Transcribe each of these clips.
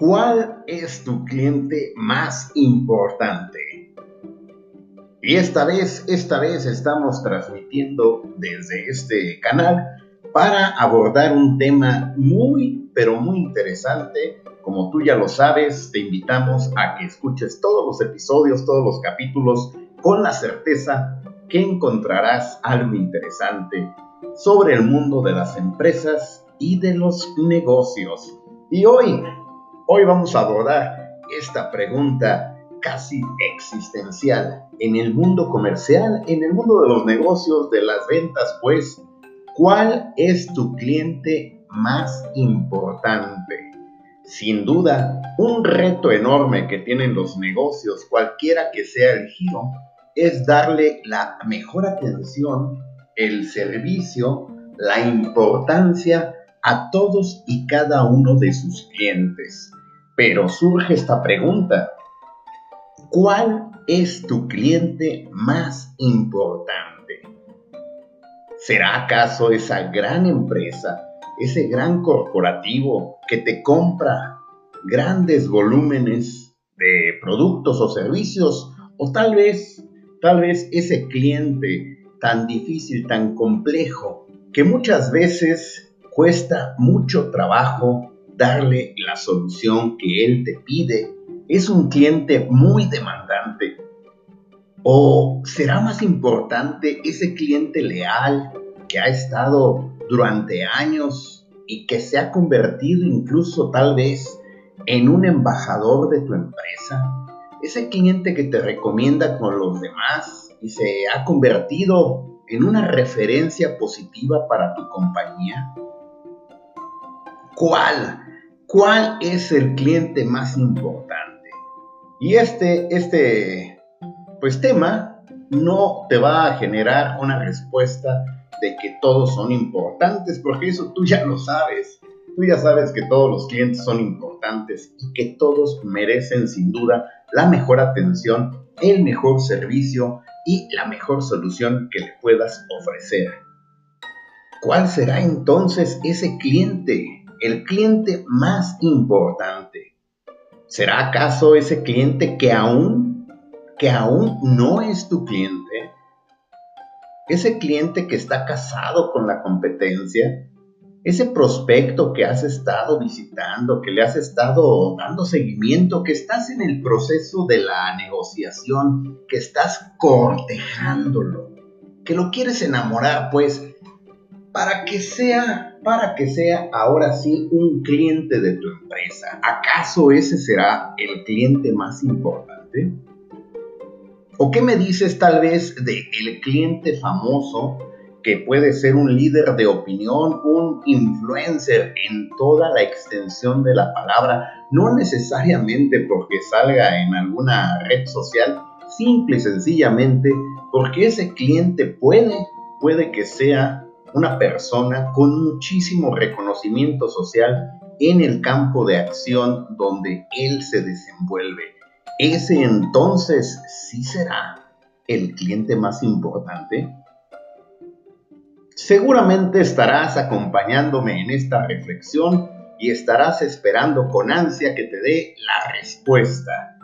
¿Cuál es tu cliente más importante? Y esta vez, esta vez estamos transmitiendo desde este canal para abordar un tema muy, pero muy interesante. Como tú ya lo sabes, te invitamos a que escuches todos los episodios, todos los capítulos, con la certeza que encontrarás algo interesante sobre el mundo de las empresas y de los negocios. Y hoy Hoy vamos a abordar esta pregunta casi existencial en el mundo comercial, en el mundo de los negocios, de las ventas, pues, ¿cuál es tu cliente más importante? Sin duda, un reto enorme que tienen los negocios, cualquiera que sea el giro, es darle la mejor atención, el servicio, la importancia a todos y cada uno de sus clientes. Pero surge esta pregunta. ¿Cuál es tu cliente más importante? ¿Será acaso esa gran empresa, ese gran corporativo que te compra grandes volúmenes de productos o servicios? ¿O tal vez, tal vez ese cliente tan difícil, tan complejo, que muchas veces cuesta mucho trabajo darle la solución que él te pide. Es un cliente muy demandante. ¿O será más importante ese cliente leal que ha estado durante años y que se ha convertido incluso tal vez en un embajador de tu empresa? Ese cliente que te recomienda con los demás y se ha convertido en una referencia positiva para tu compañía. ¿Cuál ¿Cuál es el cliente más importante? Y este, este pues, tema no te va a generar una respuesta de que todos son importantes, porque eso tú ya lo sabes. Tú ya sabes que todos los clientes son importantes y que todos merecen sin duda la mejor atención, el mejor servicio y la mejor solución que le puedas ofrecer. ¿Cuál será entonces ese cliente? El cliente más importante? ¿Será acaso ese cliente que aún, que aún no es tu cliente? Ese cliente que está casado con la competencia, ese prospecto que has estado visitando, que le has estado dando seguimiento, que estás en el proceso de la negociación, que estás cortejándolo, que lo quieres enamorar, pues, para que sea para que sea ahora sí un cliente de tu empresa. ¿Acaso ese será el cliente más importante? ¿O qué me dices tal vez de el cliente famoso que puede ser un líder de opinión, un influencer en toda la extensión de la palabra, no necesariamente porque salga en alguna red social, simple y sencillamente porque ese cliente puede, puede que sea una persona con muchísimo reconocimiento social en el campo de acción donde él se desenvuelve. Ese entonces sí será el cliente más importante. Seguramente estarás acompañándome en esta reflexión y estarás esperando con ansia que te dé la respuesta.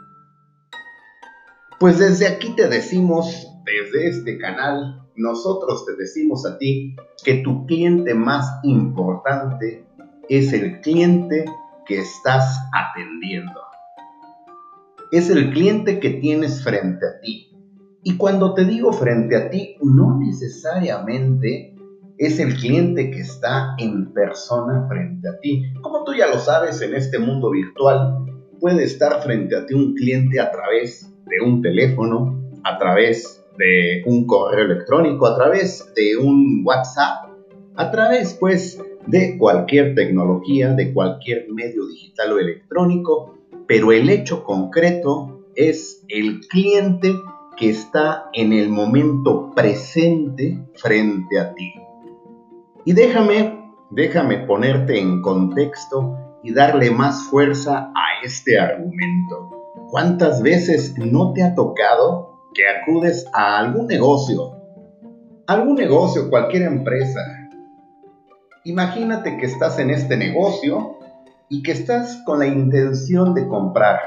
Pues desde aquí te decimos, desde este canal, nosotros te decimos a ti que tu cliente más importante es el cliente que estás atendiendo. Es el cliente que tienes frente a ti. Y cuando te digo frente a ti, no necesariamente es el cliente que está en persona frente a ti. Como tú ya lo sabes, en este mundo virtual puede estar frente a ti un cliente a través de un teléfono, a través de un correo electrónico, a través de un WhatsApp, a través pues de cualquier tecnología, de cualquier medio digital o electrónico, pero el hecho concreto es el cliente que está en el momento presente frente a ti. Y déjame, déjame ponerte en contexto y darle más fuerza a este argumento. ¿Cuántas veces no te ha tocado que acudes a algún negocio, algún negocio, cualquier empresa. Imagínate que estás en este negocio y que estás con la intención de comprar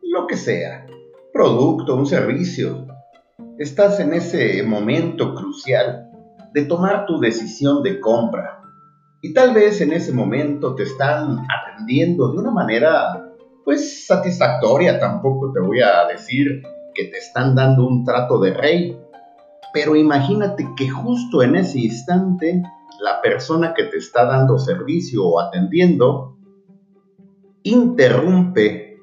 lo que sea, producto, un servicio. Estás en ese momento crucial de tomar tu decisión de compra. Y tal vez en ese momento te están atendiendo de una manera pues satisfactoria, tampoco te voy a decir que te están dando un trato de rey, pero imagínate que justo en ese instante la persona que te está dando servicio o atendiendo interrumpe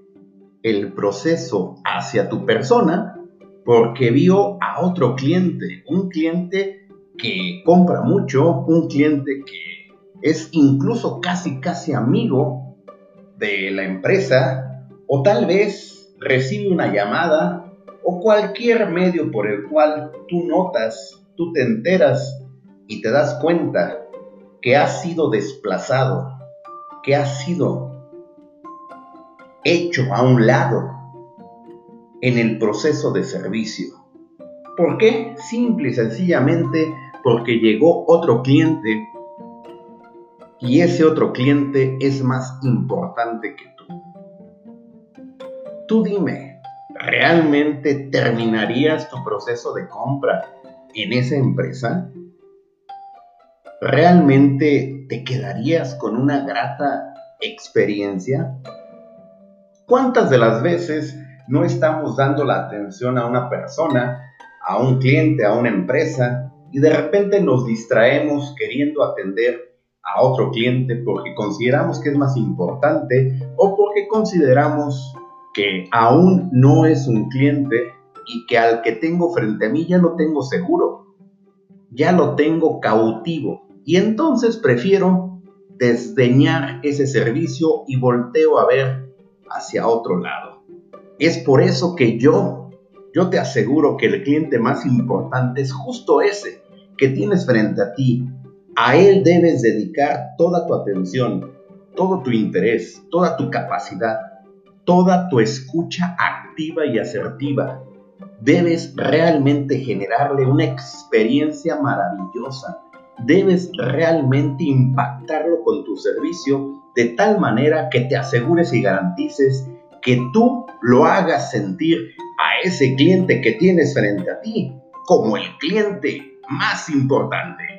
el proceso hacia tu persona porque vio a otro cliente, un cliente que compra mucho, un cliente que es incluso casi casi amigo de la empresa o tal vez recibe una llamada o cualquier medio por el cual tú notas, tú te enteras y te das cuenta que has sido desplazado, que has sido hecho a un lado en el proceso de servicio. ¿Por qué? Simple y sencillamente porque llegó otro cliente y ese otro cliente es más importante que tú. Tú dime, ¿realmente terminarías tu proceso de compra en esa empresa? ¿Realmente te quedarías con una grata experiencia? ¿Cuántas de las veces no estamos dando la atención a una persona, a un cliente, a una empresa, y de repente nos distraemos queriendo atender a otro cliente porque consideramos que es más importante o porque consideramos que aún no es un cliente y que al que tengo frente a mí ya lo tengo seguro, ya lo tengo cautivo y entonces prefiero desdeñar ese servicio y volteo a ver hacia otro lado. Es por eso que yo, yo te aseguro que el cliente más importante es justo ese que tienes frente a ti. A él debes dedicar toda tu atención, todo tu interés, toda tu capacidad, toda tu escucha activa y asertiva. Debes realmente generarle una experiencia maravillosa. Debes realmente impactarlo con tu servicio de tal manera que te asegures y garantices que tú lo hagas sentir a ese cliente que tienes frente a ti como el cliente más importante.